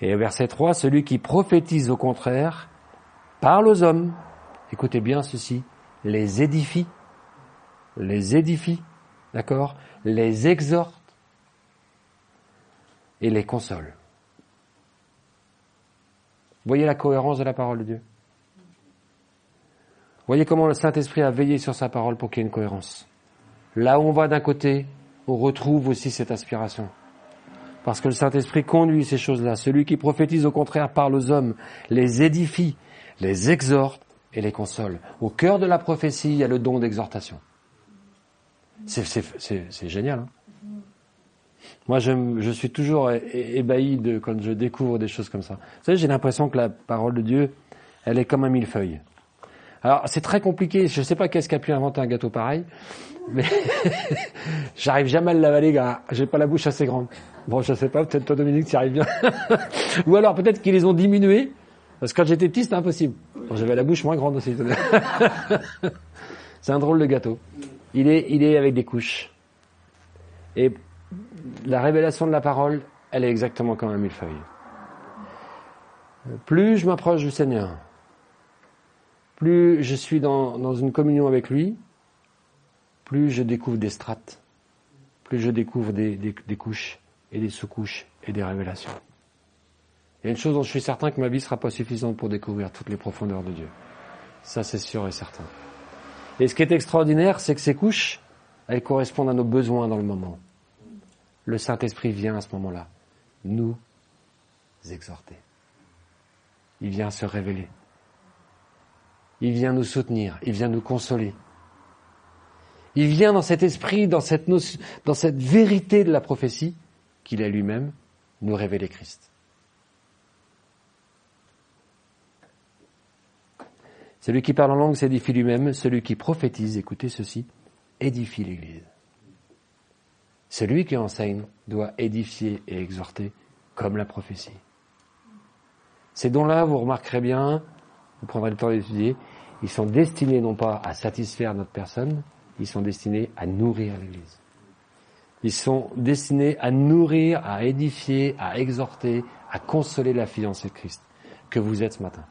Et verset 3, celui qui prophétise au contraire, parle aux hommes, écoutez bien ceci, les édifie, les édifie, d'accord, les exhorte. Et les console. Voyez la cohérence de la parole de Dieu Voyez comment le Saint-Esprit a veillé sur sa parole pour qu'il y ait une cohérence. Là où on va d'un côté, on retrouve aussi cette aspiration. Parce que le Saint-Esprit conduit ces choses-là. Celui qui prophétise au contraire parle aux hommes, les édifie, les exhorte et les console. Au cœur de la prophétie, il y a le don d'exhortation. C'est génial. Hein Moi, je, suis toujours ébahi de, quand je découvre des choses comme ça. Vous savez, j'ai l'impression que la parole de Dieu, elle est comme un millefeuille. Alors c'est très compliqué, je ne sais pas qu'est-ce qui a pu inventer un gâteau pareil, mais j'arrive jamais à l'avaler, gars. J'ai pas la bouche assez grande. Bon, je sais pas, peut-être toi Dominique, tu arrives bien. Ou alors peut-être qu'ils les ont diminués, parce que quand j'étais petit, c'était impossible. J'avais la bouche moins grande aussi. c'est un drôle de gâteau. Il est, il est avec des couches. Et la révélation de la parole, elle est exactement comme un millefeuille. Plus je m'approche du Seigneur, plus je suis dans, une communion avec lui, plus je découvre des strates, plus je découvre des, couches et des sous-couches et des révélations. Il y a une chose dont je suis certain que ma vie sera pas suffisante pour découvrir toutes les profondeurs de Dieu. Ça, c'est sûr et certain. Et ce qui est extraordinaire, c'est que ces couches, elles correspondent à nos besoins dans le moment. Le Saint-Esprit vient à ce moment-là nous exhorter. Il vient se révéler il vient nous soutenir, il vient nous consoler. Il vient dans cet esprit, dans cette, vérité de la prophétie qu'il est lui-même, nous révéler Christ. Celui qui parle en langue s'édifie lui-même, celui qui prophétise, écoutez ceci, édifie l'Église. Celui qui enseigne doit édifier et exhorter comme la prophétie. Ces dons-là, vous remarquerez bien, vous prendrez le temps d'étudier, ils sont destinés non pas à satisfaire notre personne, ils sont destinés à nourrir l'Église. Ils sont destinés à nourrir, à édifier, à exhorter, à consoler la fiancée de Christ que vous êtes ce matin.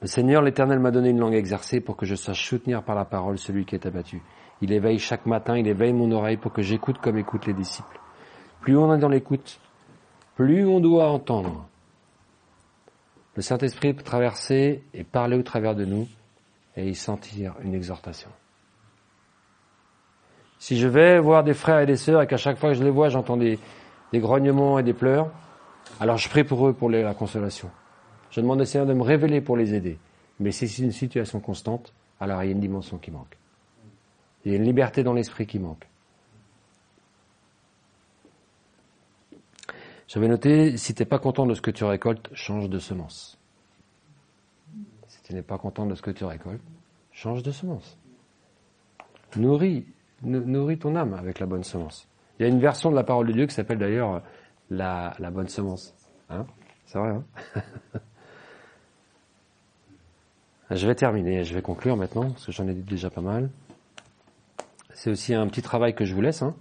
Le Seigneur l'Éternel m'a donné une langue exercée pour que je sache soutenir par la parole celui qui est abattu. Il éveille chaque matin, il éveille mon oreille pour que j'écoute comme écoutent les disciples. Plus on est dans l'écoute, plus on doit entendre. Le Saint-Esprit peut traverser et parler au travers de nous et y sentir une exhortation. Si je vais voir des frères et des sœurs et qu'à chaque fois que je les vois, j'entends des, grognements et des pleurs, alors je prie pour eux pour la consolation. Je demande au Seigneur de me révéler pour les aider. Mais si c'est une situation constante, alors il y a une dimension qui manque. Il y a une liberté dans l'esprit qui manque. J'avais noté, si tu n'es pas content de ce que tu récoltes, change de semence. Si tu n'es pas content de ce que tu récoltes, change de semence. Nourris, nourris ton âme avec la bonne semence. Il y a une version de la parole de Dieu qui s'appelle d'ailleurs la, bonne semence. Hein? C'est vrai, hein? Je vais terminer, je vais conclure maintenant, parce que j'en ai dit déjà pas mal. C'est aussi un petit travail que je vous laisse, hein,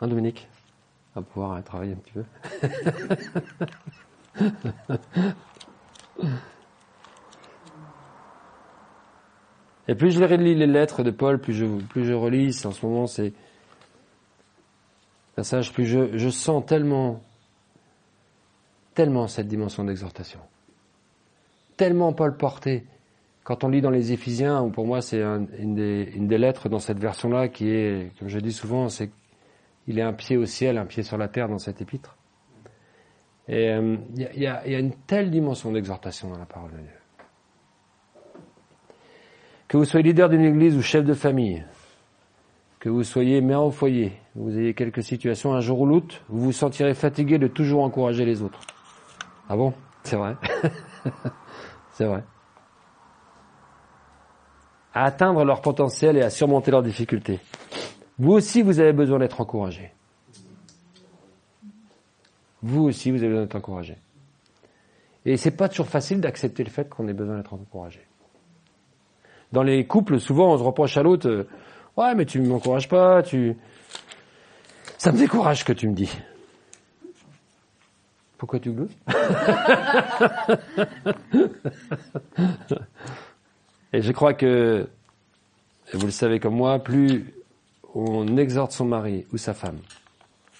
hein Dominique? Va pouvoir travailler un petit peu. Et plus je relis les lettres de Paul, plus je, plus je relis, en ce moment c'est passage, plus je, je sens tellement, tellement cette dimension d'exhortation. Tellement Paul porté. Quand on lit dans les Éphésiens, pour moi c'est une, des, lettres dans cette version-là qui est, comme je dis souvent, c'est il est un pied au ciel, un pied sur la terre dans cette épître. Et euh, il y, a, y, a, une telle dimension d'exhortation dans la parole de Dieu. Que vous soyez leader d'une église ou chef de famille, que vous soyez mère au foyer, vous ayez quelques situations, un jour ou l'autre, vous vous sentirez fatigué de toujours encourager les autres. Ah bon? C'est vrai. C'est vrai. À atteindre leur potentiel et à surmonter leurs difficultés. Vous aussi, vous avez besoin d'être encouragé. Vous aussi, vous avez besoin d'être encouragé. Et c'est pas toujours facile d'accepter le fait qu'on ait besoin d'être encouragé. Dans les couples, souvent, on se reproche à l'autre, ouais, mais tu m'encourages pas, tu, ça me décourage ce que tu me dis. Pourquoi tu glousses Et je crois que, vous le savez comme moi, plus on exhorte son mari ou sa femme.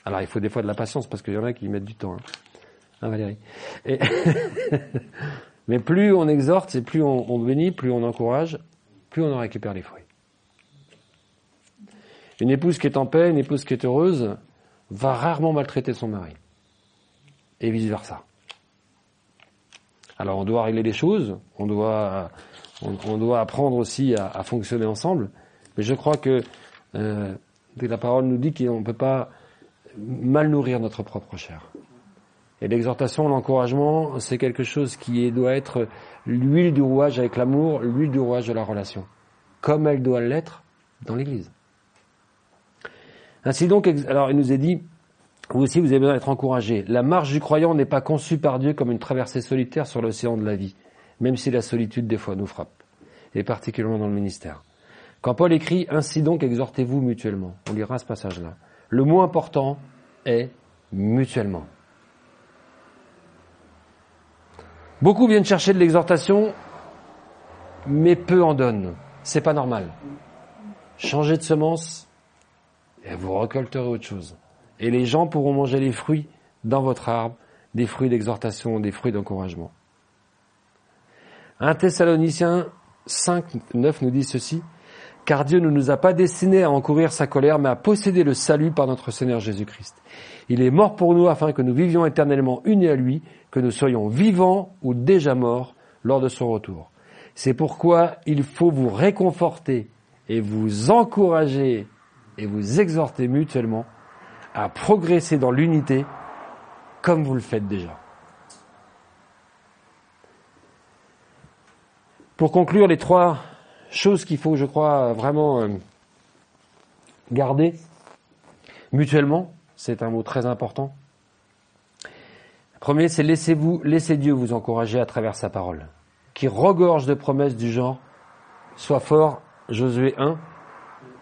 Alors il faut des fois de la patience parce qu'il y en a qui mettent du temps. Hein, hein Valérie Mais plus on exhorte, et plus on, on bénit, plus on encourage, plus on en récupère les fruits. Une épouse qui est en paix, une épouse qui est heureuse, va rarement maltraiter son mari. Et vice-versa. Alors on doit régler les choses, on doit, on, doit apprendre aussi à, fonctionner ensemble, mais je crois que euh, la parole nous dit qu'on ne peut pas mal nourrir notre propre chair. Et l'exhortation, l'encouragement, c'est quelque chose qui doit être l'huile du rouage avec l'amour, l'huile du rouage de la relation, comme elle doit l'être dans l'Église. Ainsi donc, alors il nous est dit, vous aussi vous avez besoin d'être encouragé. La marche du croyant n'est pas conçue par Dieu comme une traversée solitaire sur l'océan de la vie, même si la solitude des fois nous frappe, et particulièrement dans le ministère. Quand Paul écrit Ainsi donc exhortez-vous mutuellement, on lira ce passage-là. Le mot important est mutuellement. Beaucoup viennent chercher de l'exhortation, mais peu en donnent. C'est pas normal. Changer de semence, et vous récolterez autre chose. Et les gens pourront manger les fruits dans votre arbre, des fruits d'exhortation, des fruits d'encouragement. Un Thessaloniciens 5, 9 nous dit ceci, car Dieu ne nous a pas destinés à encourir sa colère, mais à posséder le salut par notre Seigneur Jésus-Christ. Il est mort pour nous afin que nous vivions éternellement unis à lui, que nous soyons vivants ou déjà morts lors de son retour. C'est pourquoi il faut vous réconforter et vous encourager et vous exhorter mutuellement à progresser dans l'unité comme vous le faites déjà. Pour conclure, les trois choses qu'il faut, je crois, vraiment euh, garder mutuellement, c'est un mot très important. Premier, c'est laissez-vous, laissez Dieu vous encourager à travers sa parole, qui regorge de promesses du genre, sois fort, Josué 1,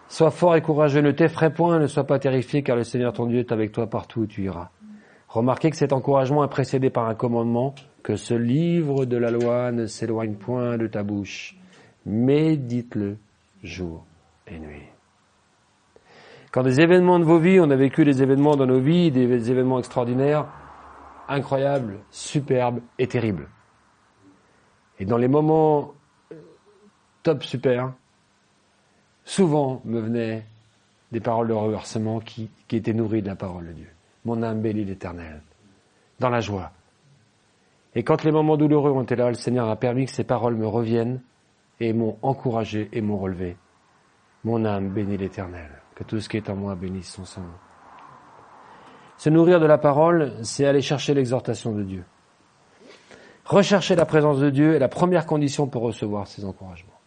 sois fort et courageux, ne t'effraie point, ne sois pas terrifié, car le Seigneur ton Dieu est avec toi partout où tu iras. Remarquez que cet encouragement est précédé par un commandement, que ce livre de la loi ne s'éloigne point de ta bouche médite-le jour et nuit. Quand des événements de vos vies, on a vécu des événements dans nos vies, des événements extraordinaires, incroyables, superbes et terribles. Et dans les moments top super, souvent me venaient des paroles de reversement qui, qui étaient nourries de la parole de Dieu. mon âme bénit l'Éternel, dans la joie. Et quand les moments douloureux ont été là, le Seigneur a permis que ces paroles me reviennent et m'ont encouragé et m'ont relevé. Mon âme bénit l'Éternel, que tout ce qui est en moi bénisse son sang. Se nourrir de la parole, c'est aller chercher l'exhortation de Dieu. Rechercher la présence de Dieu est la première condition pour recevoir ces encouragements.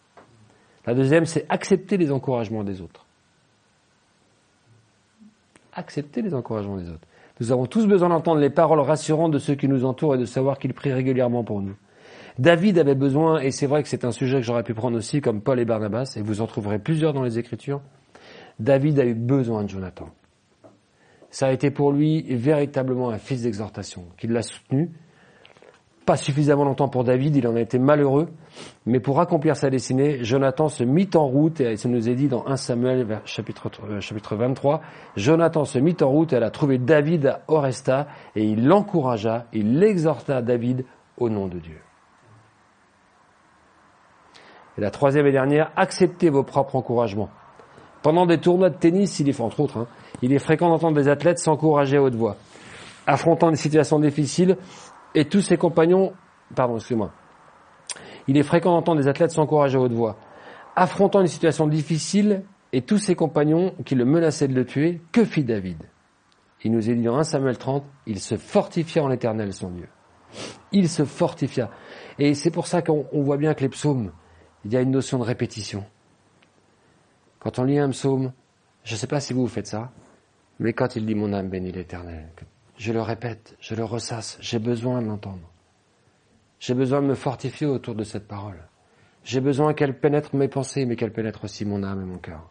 La deuxième, c'est accepter les encouragements des autres. Accepter les encouragements des autres. Nous avons tous besoin d'entendre les paroles rassurantes de ceux qui nous entourent et de savoir qu'ils prient régulièrement pour nous. David avait besoin, et c'est vrai que c'est un sujet que j'aurais pu prendre aussi, comme Paul et Barnabas, et vous en trouverez plusieurs dans les Écritures. David a eu besoin de Jonathan. Ça a été pour lui véritablement un fils d'exhortation, qui l'a soutenu, pas suffisamment longtemps pour David, il en a été malheureux, mais pour accomplir sa destinée, Jonathan se mit en route, et ça nous est dit dans 1 Samuel chapitre, euh, chapitre 23, Jonathan se mit en route et elle a trouvé David à Oresta, et il l'encouragea, il l'exhorta David au nom de Dieu. Et la troisième et dernière, acceptez vos propres encouragements. Pendant des tournois de tennis, il est, entre autres, hein, il est fréquent d'entendre des athlètes s'encourager à haute voix, affrontant des situations difficiles et tous ses compagnons, pardon, excusez-moi, il est fréquent d'entendre des athlètes s'encourager à haute voix, affrontant une situation difficile et tous ses compagnons qui le menaçaient de le tuer, que fit David? Il nous est dit en 1 Samuel 30, il se fortifia en l'éternel son Dieu. Il se fortifia. Et c'est pour ça qu'on voit bien que les psaumes, il y a une notion de répétition. Quand on lit un psaume, je ne sais pas si vous, vous faites ça, mais quand il dit mon âme bénit l'éternel, je le répète, je le ressasse, j'ai besoin de l'entendre. J'ai besoin de me fortifier autour de cette parole. J'ai besoin qu'elle pénètre mes pensées, mais qu'elle pénètre aussi mon âme et mon cœur.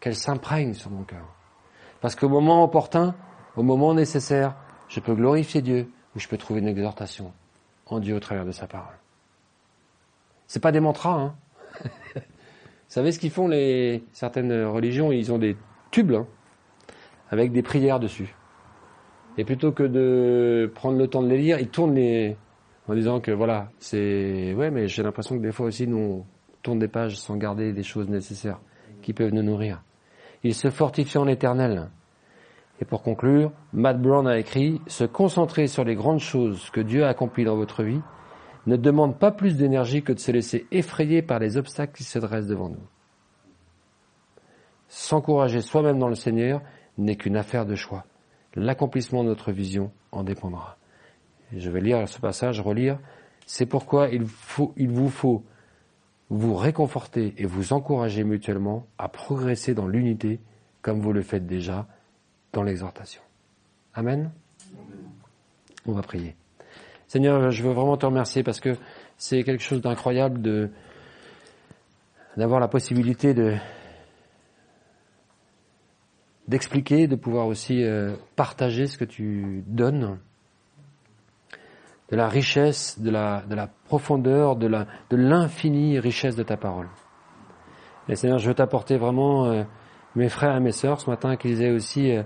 Qu'elle s'imprègne sur mon cœur. Parce qu'au moment opportun, au moment nécessaire, je peux glorifier Dieu ou je peux trouver une exhortation en Dieu au travers de sa parole. C'est pas des mantras, hein. Vous savez ce qu'ils font les certaines religions? Ils ont des tubes hein, avec des prières dessus. Et plutôt que de prendre le temps de les lire, ils tournent les, en disant que voilà, c'est, ouais, mais j'ai l'impression que des fois aussi, nous, on tourne des pages sans garder des choses nécessaires qui peuvent nous nourrir. Il se fortifie en éternel. Et pour conclure, Matt Brown a écrit, se concentrer sur les grandes choses que Dieu a accomplies dans votre vie ne demande pas plus d'énergie que de se laisser effrayer par les obstacles qui se dressent devant nous. S'encourager soi-même dans le Seigneur n'est qu'une affaire de choix l'accomplissement de notre vision en dépendra. je vais lire ce passage, relire. C'est pourquoi il, faut, il vous faut vous réconforter et vous encourager mutuellement à progresser dans l'unité comme vous le faites déjà dans l'exhortation. Amen. On va prier. Seigneur, je veux vraiment te remercier parce que c'est quelque chose d'incroyable de d'avoir la possibilité de d'expliquer, de pouvoir aussi euh, partager ce que tu donnes, de la richesse, de la, de la profondeur, de l'infinie richesse de ta parole. Et Seigneur, je veux t'apporter vraiment euh, mes frères et mes sœurs ce matin qu'ils aient aussi euh,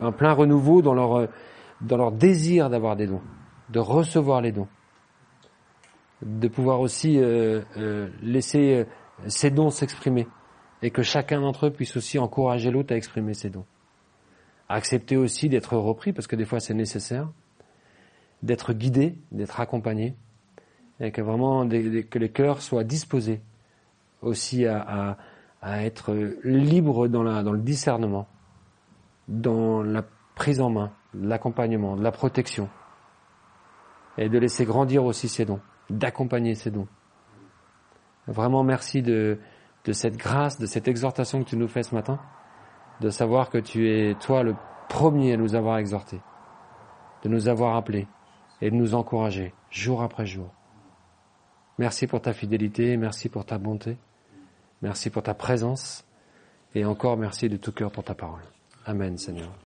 un plein renouveau dans leur désir d'avoir des dons, de recevoir les dons, de pouvoir aussi laisser ces dons s'exprimer et que chacun d'entre eux puisse aussi encourager l'autre à exprimer ses dons. accepter aussi d'être repris, parce que des fois c'est nécessaire, d'être guidé, d'être accompagné, et que vraiment que les cœurs soient disposés aussi à, à, être libres dans, la, dans le discernement, dans la prise en main, l'accompagnement, la protection, et de laisser grandir aussi ses dons, d'accompagner ses dons. Vraiment merci de, de cette grâce, de cette exhortation que tu nous fais ce matin, de savoir que tu es, toi, le premier à nous avoir exhortés, de nous avoir appelés et de nous encourager jour après jour. Merci pour ta fidélité, merci pour ta bonté, merci pour ta présence et encore merci de tout cœur pour ta parole. Amen, Seigneur.